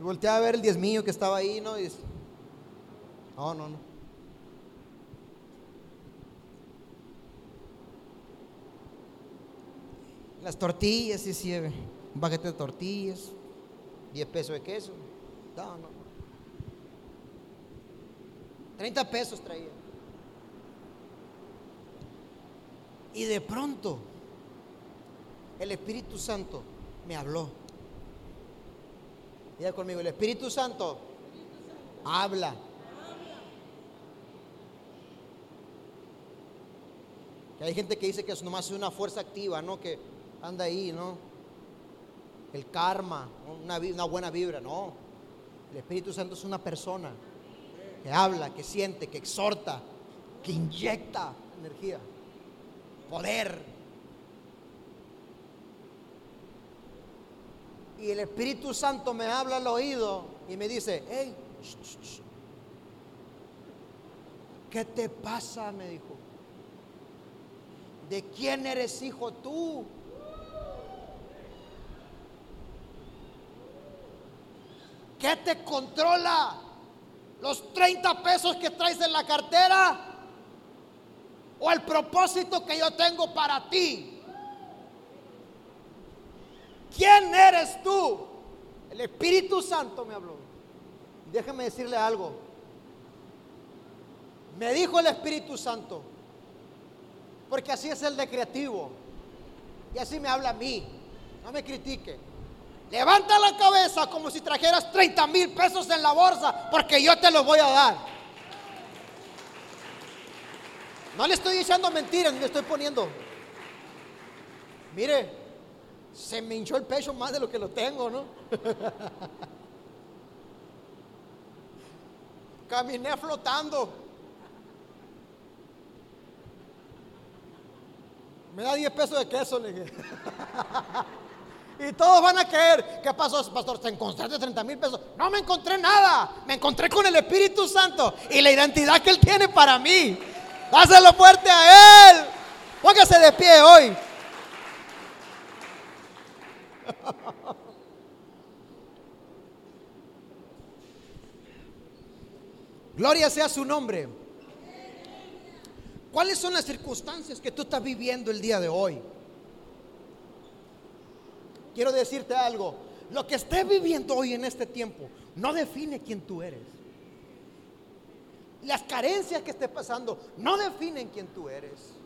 [SPEAKER 1] Y volteé a ver el diezmillo que estaba ahí, ¿no? Y no, no, no. Las tortillas, sí, sí, un paquete de tortillas, 10 pesos de queso. No, no. 30 pesos traía. Y de pronto, el Espíritu Santo me habló. Diga conmigo, el Espíritu Santo habla. Que hay gente que dice que es nomás una fuerza activa, ¿no? Que anda ahí, ¿no? El karma, una, una buena vibra, no. El Espíritu Santo es una persona que habla, que siente, que exhorta, que inyecta energía, poder. Y el Espíritu Santo me habla al oído y me dice, hey, ¿qué te pasa? Me dijo. ¿De quién eres hijo tú? ¿Qué te controla? ¿Los 30 pesos que traes en la cartera? ¿O el propósito que yo tengo para ti? ¿Quién eres tú? El Espíritu Santo me habló. Déjame decirle algo. Me dijo el Espíritu Santo, porque así es el de creativo. Y así me habla a mí. No me critique. Levanta la cabeza como si trajeras 30 mil pesos en la bolsa, porque yo te los voy a dar. No le estoy echando mentiras, ni le estoy poniendo. Mire, se me hinchó el pecho más de lo que lo tengo, ¿no? Caminé flotando. Me da 10 pesos de queso, le dije. y todos van a caer. ¿Qué pasó, pastor? ¿Te encontraste 30 mil pesos? No me encontré nada. Me encontré con el Espíritu Santo y la identidad que Él tiene para mí. Dáselo fuerte a Él. Póngase de pie hoy. Gloria sea su nombre. ¿Cuáles son las circunstancias que tú estás viviendo el día de hoy? Quiero decirte algo. Lo que estés viviendo hoy en este tiempo no define quién tú eres. Las carencias que estés pasando no definen quién tú eres.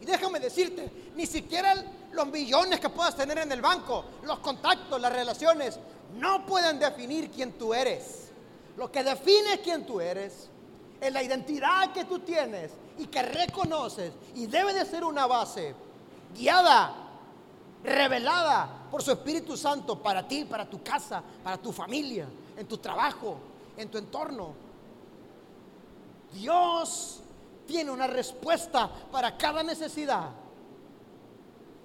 [SPEAKER 1] Y déjame decirte, ni siquiera los millones que puedas tener en el banco, los contactos, las relaciones, no pueden definir quién tú eres. Lo que define quién tú eres es la identidad que tú tienes y que reconoces y debe de ser una base guiada, revelada por su Espíritu Santo para ti, para tu casa, para tu familia, en tu trabajo, en tu entorno. Dios tiene una respuesta para cada necesidad.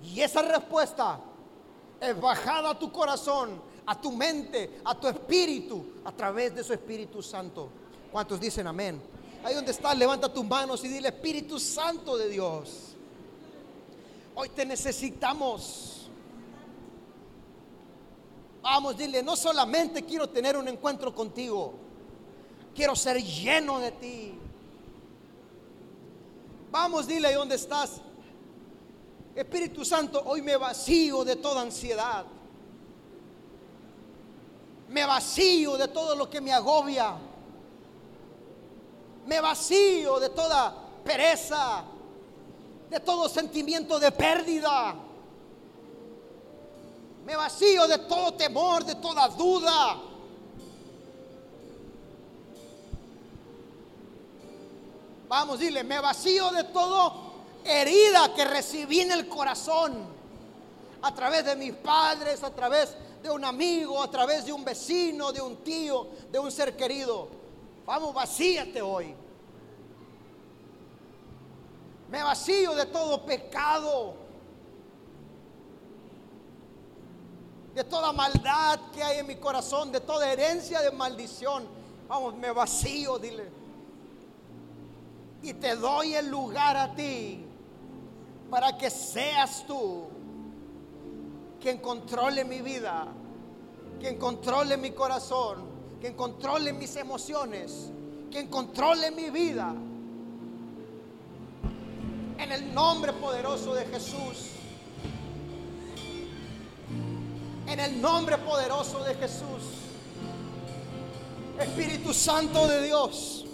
[SPEAKER 1] Y esa respuesta es bajada a tu corazón, a tu mente, a tu espíritu, a través de su Espíritu Santo. ¿Cuántos dicen amén? Ahí donde estás, levanta tus manos y dile, Espíritu Santo de Dios, hoy te necesitamos. Vamos, dile, no solamente quiero tener un encuentro contigo, quiero ser lleno de ti. Vamos, dile ahí donde estás. Espíritu Santo, hoy me vacío de toda ansiedad. Me vacío de todo lo que me agobia. Me vacío de toda pereza, de todo sentimiento de pérdida. Me vacío de todo temor, de toda duda. Vamos, dile, me vacío de todo herida que recibí en el corazón a través de mis padres, a través de un amigo, a través de un vecino, de un tío, de un ser querido. Vamos, vacíate hoy. Me vacío de todo pecado. De toda maldad que hay en mi corazón, de toda herencia de maldición. Vamos, me vacío, dile. Y te doy el lugar a ti para que seas tú quien controle mi vida, quien controle mi corazón, quien controle mis emociones, quien controle mi vida. En el nombre poderoso de Jesús. En el nombre poderoso de Jesús. Espíritu Santo de Dios.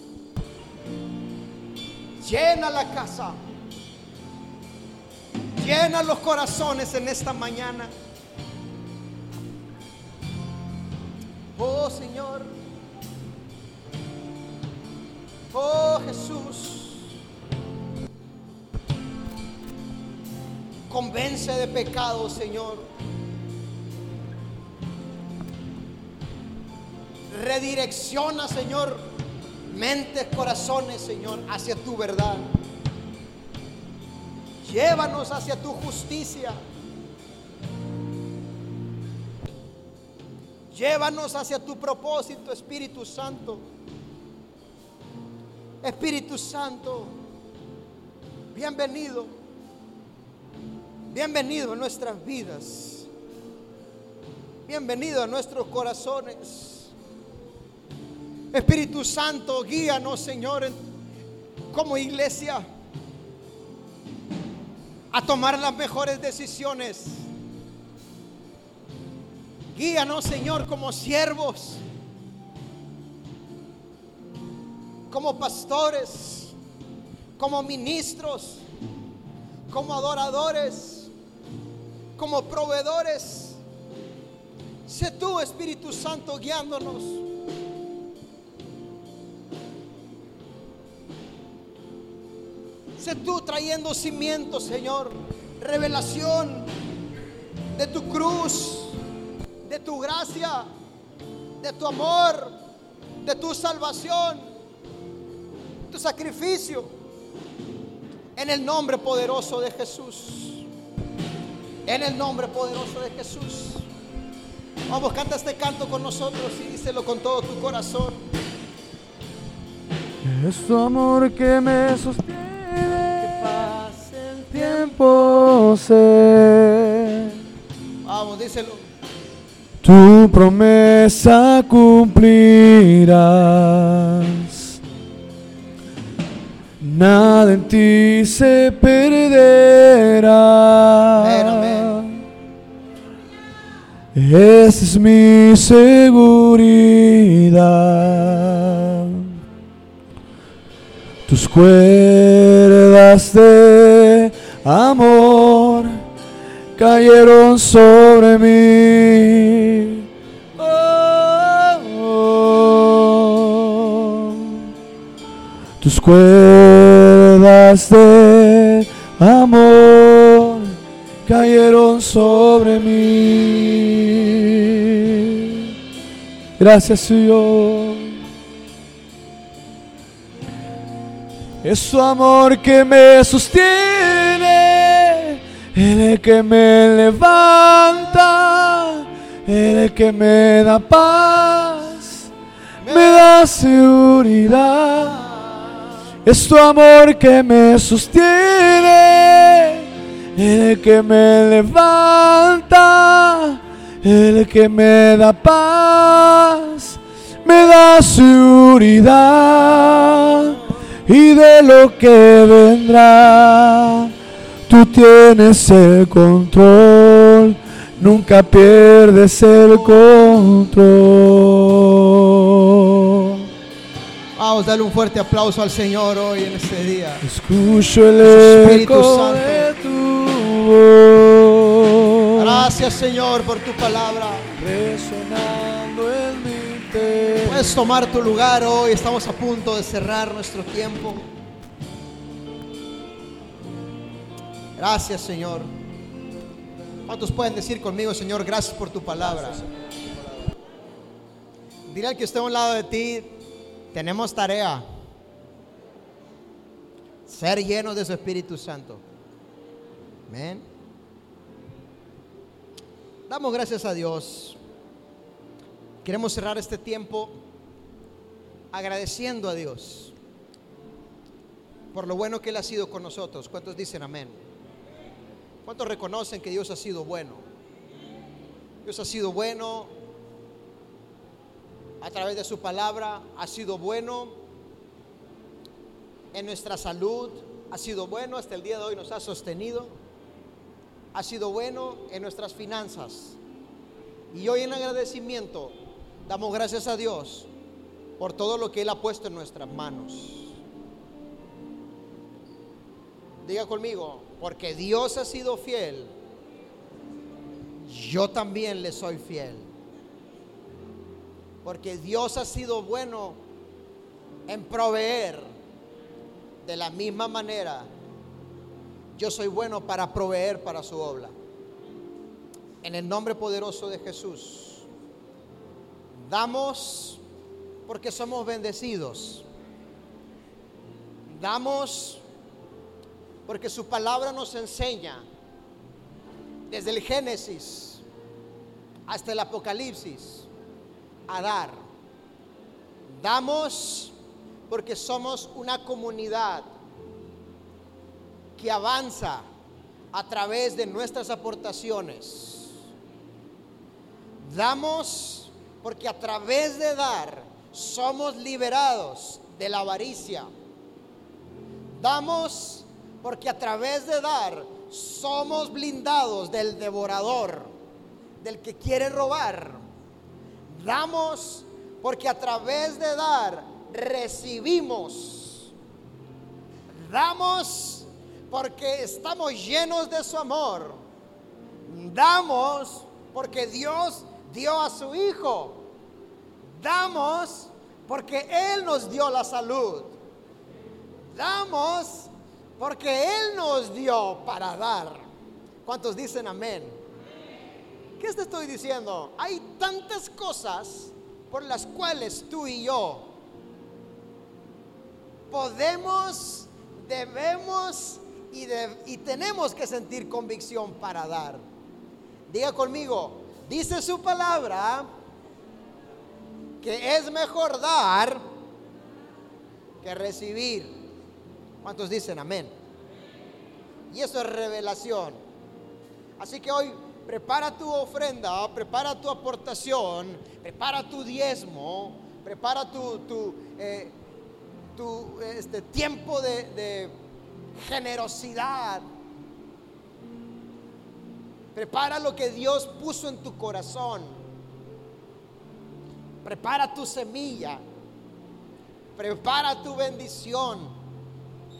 [SPEAKER 1] Llena la casa. Llena los corazones en esta mañana. Oh Señor. Oh Jesús. Convence de pecado, Señor. Redirecciona, Señor, mentes, corazones, Señor, hacia tu verdad. Llévanos hacia tu justicia. Llévanos hacia tu propósito, Espíritu Santo. Espíritu Santo, bienvenido. Bienvenido a nuestras vidas. Bienvenido a nuestros corazones. Espíritu Santo, guíanos, Señor, como iglesia a tomar las mejores decisiones. Guíanos, Señor, como siervos, como pastores, como ministros, como adoradores, como proveedores. Sé tú, Espíritu Santo, guiándonos. Tú trayendo cimiento, Señor. Revelación de tu cruz, de tu gracia, de tu amor, de tu salvación, tu sacrificio. En el nombre poderoso de Jesús. En el nombre poderoso de Jesús. Vamos, canta este canto con nosotros y díselo con todo tu corazón.
[SPEAKER 2] Es tu amor que me sostiene tiempo sé.
[SPEAKER 1] Vamos, díselo.
[SPEAKER 2] Tu promesa cumplirás. Nada en ti se perderá. Esa es mi seguridad. Tus cuerdas de amor cayeron sobre mí. Oh, oh. Tus cuerdas de amor cayeron sobre mí. Gracias, Señor. Es su amor que me sostiene, el que me levanta, el que me da paz, me da seguridad. Es tu amor que me sostiene, el que me levanta, el que me da paz, me da seguridad y de lo que vendrá. Tú tienes el control, nunca pierdes el control.
[SPEAKER 1] Vamos, dale un fuerte aplauso al Señor hoy en este día.
[SPEAKER 2] Escucho el
[SPEAKER 1] Espíritu
[SPEAKER 2] eco
[SPEAKER 1] Santo.
[SPEAKER 2] de tu voz.
[SPEAKER 1] Gracias, Señor, por tu palabra.
[SPEAKER 2] Resonando en mi interior.
[SPEAKER 1] Puedes tomar tu lugar hoy. Estamos a punto de cerrar nuestro tiempo. Gracias, Señor. ¿Cuántos pueden decir conmigo, Señor, gracias por tu palabra? Dile al que esté a un lado de ti, tenemos tarea. Ser llenos de su Espíritu Santo. Amén. Damos gracias a Dios. Queremos cerrar este tiempo agradeciendo a Dios por lo bueno que Él ha sido con nosotros. ¿Cuántos dicen amén? ¿Cuántos reconocen que Dios ha sido bueno? Dios ha sido bueno a través de su palabra, ha sido bueno en nuestra salud, ha sido bueno hasta el día de hoy, nos ha sostenido, ha sido bueno en nuestras finanzas. Y hoy en agradecimiento damos gracias a Dios por todo lo que Él ha puesto en nuestras manos. Diga conmigo, porque Dios ha sido fiel, yo también le soy fiel. Porque Dios ha sido bueno en proveer de la misma manera. Yo soy bueno para proveer para su obra. En el nombre poderoso de Jesús. Damos porque somos bendecidos. Damos porque su palabra nos enseña desde el Génesis hasta el Apocalipsis a dar. Damos porque somos una comunidad que avanza a través de nuestras aportaciones. Damos porque a través de dar somos liberados de la avaricia. Damos porque a través de dar somos blindados del devorador, del que quiere robar. Damos porque a través de dar recibimos. Damos porque estamos llenos de su amor. Damos porque Dios dio a su Hijo. Damos porque Él nos dio la salud. Damos porque Él nos dio para dar. ¿Cuántos dicen amén? ¿Qué te estoy diciendo? Hay tantas cosas por las cuales tú y yo podemos, debemos y, y tenemos que sentir convicción para dar. Diga conmigo, dice su palabra que es mejor dar que recibir. ¿Cuántos dicen amén? Y eso es revelación. Así que hoy prepara tu ofrenda, prepara tu aportación, prepara tu diezmo, prepara tu, tu, eh, este, tiempo de generosidad. Prepara lo que Dios puso en tu corazón. Prepara tu semilla. Prepara tu bendición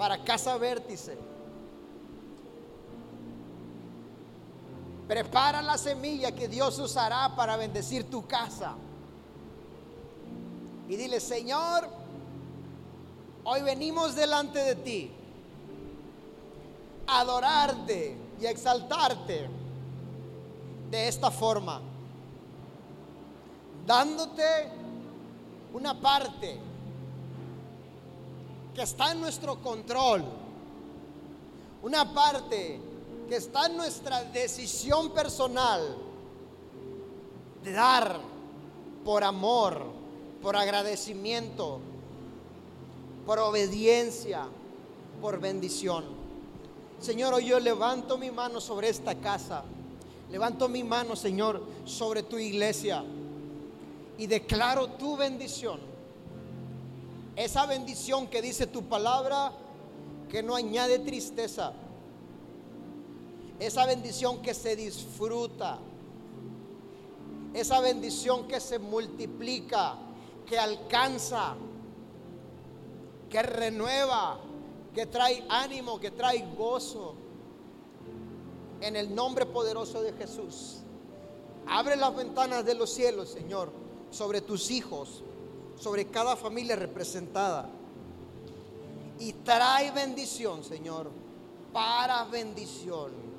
[SPEAKER 1] para casa vértice. Prepara la semilla que Dios usará para bendecir tu casa. Y dile, Señor, hoy venimos delante de ti a adorarte y a exaltarte de esta forma, dándote una parte que está en nuestro control, una parte que está en nuestra decisión personal de dar por amor, por agradecimiento, por obediencia, por bendición. Señor, hoy yo levanto mi mano sobre esta casa, levanto mi mano, Señor, sobre tu iglesia y declaro tu bendición. Esa bendición que dice tu palabra, que no añade tristeza, esa bendición que se disfruta, esa bendición que se multiplica, que alcanza, que renueva, que trae ánimo, que trae gozo. En el nombre poderoso de Jesús. Abre las ventanas de los cielos, Señor, sobre tus hijos, sobre cada familia representada. Y trae bendición, Señor, para bendición